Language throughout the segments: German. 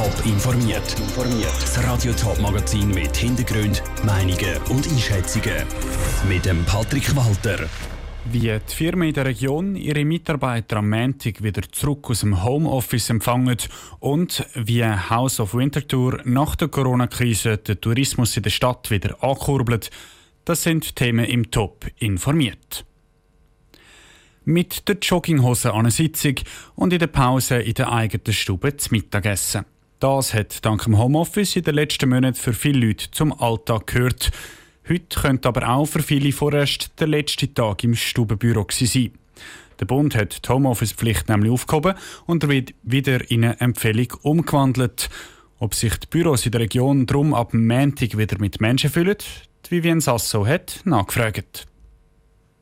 Top informiert. Das Radio Top Magazin mit Hintergrund, Meinungen und Einschätzungen mit dem Patrick Walter. Wie die Firmen in der Region ihre Mitarbeiter am Montag wieder zurück aus dem Homeoffice empfangen und wie House of Winterthur nach der Corona-Krise den Tourismus in der Stadt wieder ankurbelt, das sind Themen im Top informiert mit der Jogginghose an einer Sitzung und in der Pause in der eigenen Stube zu Mittagessen. Das hat dank dem Homeoffice in den letzten Monaten für viele Leute zum Alltag gehört. Heute könnte aber auch für viele vorerst der letzte Tag im Stubenbüro sein. Der Bund hat die Homeoffice-Pflicht nämlich aufgehoben und wird wieder in eine Empfehlung umgewandelt. Ob sich die Büros in der Region drum ab Montag wieder mit Menschen füllen, die Vivian Sasso hat nachgefragt.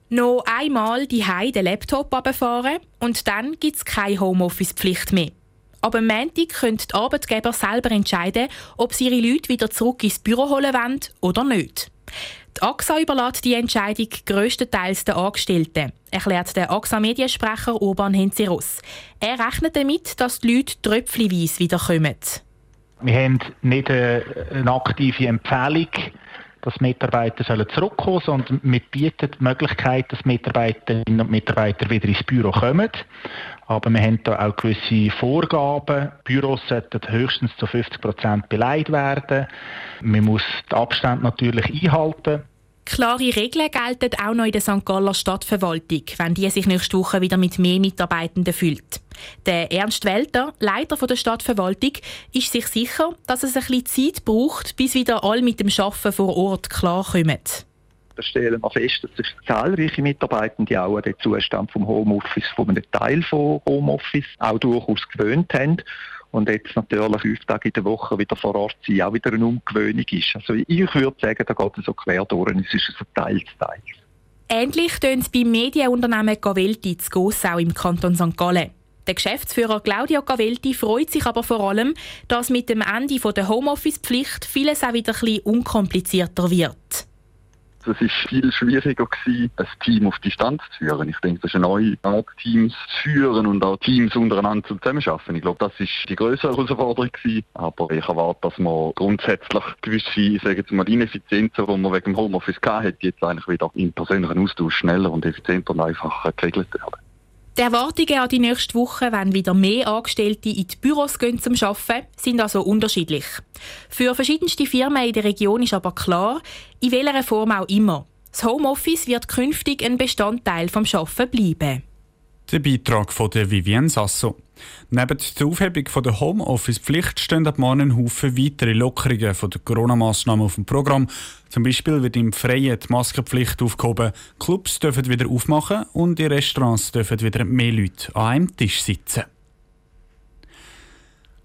Noch einmal die den Laptop abfahren und dann gibt es keine Homeoffice-Pflicht mehr. Aber am Montag können die Arbeitgeber selber entscheiden, ob sie ihre Leute wieder zurück ins Büro holen wollen oder nicht. Die AXA überlässt die Entscheidung grösstenteils den Angestellten, erklärt der AXA-Mediensprecher Urban Henzeros. Er rechnet damit, dass die Leute tröpfchenweise wiederkommen. Wir haben nicht eine aktive Empfehlung dass Mitarbeiter sollen zurückkommen sollen, sondern wir bieten die Möglichkeit, dass Mitarbeiterinnen und Mitarbeiter wieder ins Büro kommen. Aber wir haben da auch gewisse Vorgaben. Büros sollten höchstens zu 50 Prozent beleidigt werden. Man muss den Abstand natürlich einhalten. Klare Regeln gelten auch noch in der St. Galler Stadtverwaltung, wenn die sich nächste Woche wieder mit mehr Mitarbeitenden füllt. Der Ernst Welter, Leiter der Stadtverwaltung, ist sich sicher, dass es ein bisschen Zeit braucht, bis wieder alle mit dem Arbeiten vor Ort klarkommen. Da stellen wir fest, dass sich zahlreiche Mitarbeitende auch an den Zustand vom Homeoffice, von einem Teil von Homeoffice, auch durchaus gewöhnt haben und jetzt natürlich fünf Tage in der Woche wieder vor Ort sein, auch wieder eine Umgewöhnung ist. Also ich würde sagen, da geht es so quer durch, es ist ein Teil Teil. Ähnlich tönt es beim Medienunternehmen Gavelti zu Gossau im Kanton St. Gallen. Der Geschäftsführer Claudio Gavelti freut sich aber vor allem, dass mit dem Ende der Homeoffice-Pflicht vieles auch wieder ein bisschen unkomplizierter wird. Es war viel schwieriger, gewesen, ein Team auf Distanz zu führen. Ich denke, das ist eine neue Art, Teams zu führen und auch Teams untereinander zusammenarbeiten. Ich glaube, das ist die größere Herausforderung gewesen. Aber ich erwarte, dass man grundsätzlich gewisse, sagen wir mal, Ineffizienzen, die man wegen dem Homeoffice hatte, jetzt eigentlich wieder im persönlichen Austausch schneller und effizienter und einfacher geregelt werden. Die Erwartungen an die nächste Woche, wenn wieder mehr Angestellte in die Büros gehen zum Arbeiten, sind also unterschiedlich. Für verschiedenste Firmen in der Region ist aber klar, in welcher Form auch immer. Das Homeoffice wird künftig ein Bestandteil vom Arbeiten bleiben. Der Beitrag von der Vivienne Sasso. Neben der Aufhebung der Homeoffice-Pflicht stehen ab morgen Haufen weitere Lockerungen von der Corona-Massnahmen auf dem Programm. Zum Beispiel wird im Freien die Maskenpflicht aufgehoben, Clubs dürfen wieder aufmachen und in Restaurants dürfen wieder mehr Leute an einem Tisch sitzen.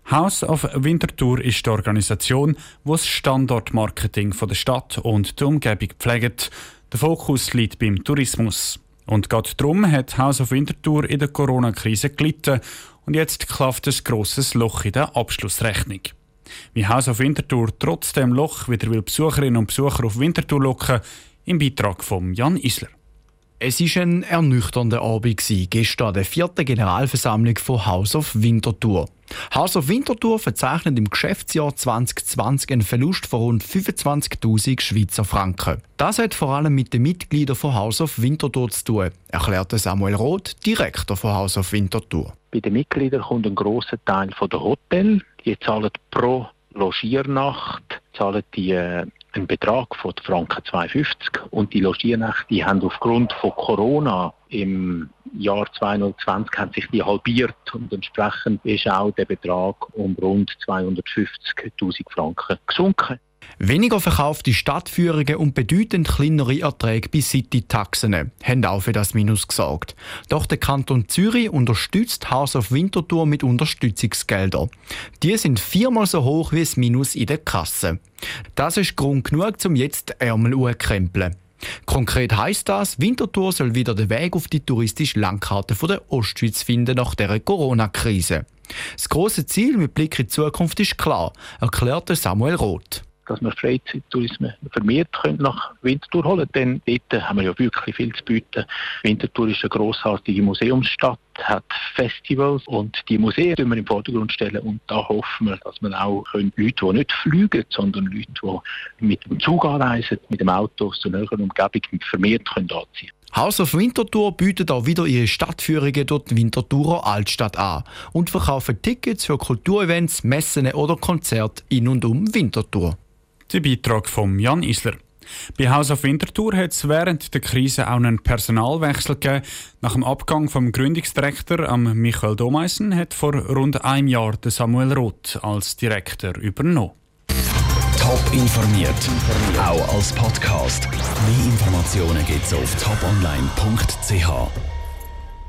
House of Winterthur ist die Organisation, die das Standortmarketing der Stadt und der Umgebung pflegt. Der Fokus liegt beim Tourismus. Und gerade darum hat House of Winterthur in der Corona-Krise gelitten und jetzt klafft ein grosses Loch in der Abschlussrechnung. Wie House of Winterthur trotz dem Loch wieder will Besucherinnen und Besucher auf Winterthur locken, im Beitrag von Jan Isler. Es war ein ernüchternder Abend gestern an der vierten Generalversammlung von House of Winterthur. House of Winterthur verzeichnet im Geschäftsjahr 2020 einen Verlust von rund 25.000 Schweizer Franken. Das hat vor allem mit den Mitgliedern von House of Winterthur zu tun, erklärte Samuel Roth, Direktor von House of Winterthur. Bei den Mitgliedern kommt ein grosser Teil von der Hotel. Die zahlen pro Logiernacht zahlen die äh, einen Betrag von Franken 2,50 und die Logiernächte haben aufgrund von Corona im Jahr 2020 haben sich die halbiert und entsprechend ist auch der Betrag um rund 250.000 Franken gesunken. Weniger verkaufte Stadtführungen und bedeutend kleinere Erträge bei City-Taxen haben auch für das Minus gesorgt. Doch der Kanton Zürich unterstützt House of Winterthur mit Unterstützungsgeldern. Die sind viermal so hoch wie das Minus in der Kasse. Das ist Grund genug, um jetzt Ärmel krempeln. Konkret heißt das, Winterthur soll wieder den Weg auf die touristische Landkarte der Ostschweiz finden nach der Corona-Krise. Das große Ziel mit Blick in die Zukunft ist klar, erklärte Samuel Roth. Dass wir Freizeittourismus vermehrt können nach Winterthur holen können. Denn dort haben wir ja wirklich viel zu bieten. Winterthur ist eine grossartige Museumsstadt, hat Festivals und die Museen stellen wir im Vordergrund stellen und da hoffen wir, dass man auch können, Leute, die nicht fliegen, sondern Leute, die mit dem Zug anreisen, mit dem Auto aus der näheren Umgebung vermehrt können anziehen House of Winterthur bietet auch wieder ihre Stadtführungen durch die Winterthurer Altstadt an und verkaufen Tickets für Kulturevents, Messen oder Konzerte in und um Winterthur. Der Beitrag von Jan Isler. Bei House of Winterthur hat es während der Krise auch einen Personalwechsel gegeben. Nach dem Abgang vom Gründungsdirektor Michael Domeisen hat vor rund einem Jahr Samuel Roth als Direktor übernommen. Top informiert, auch als Podcast. Mehr Informationen gibt es auf toponline.ch.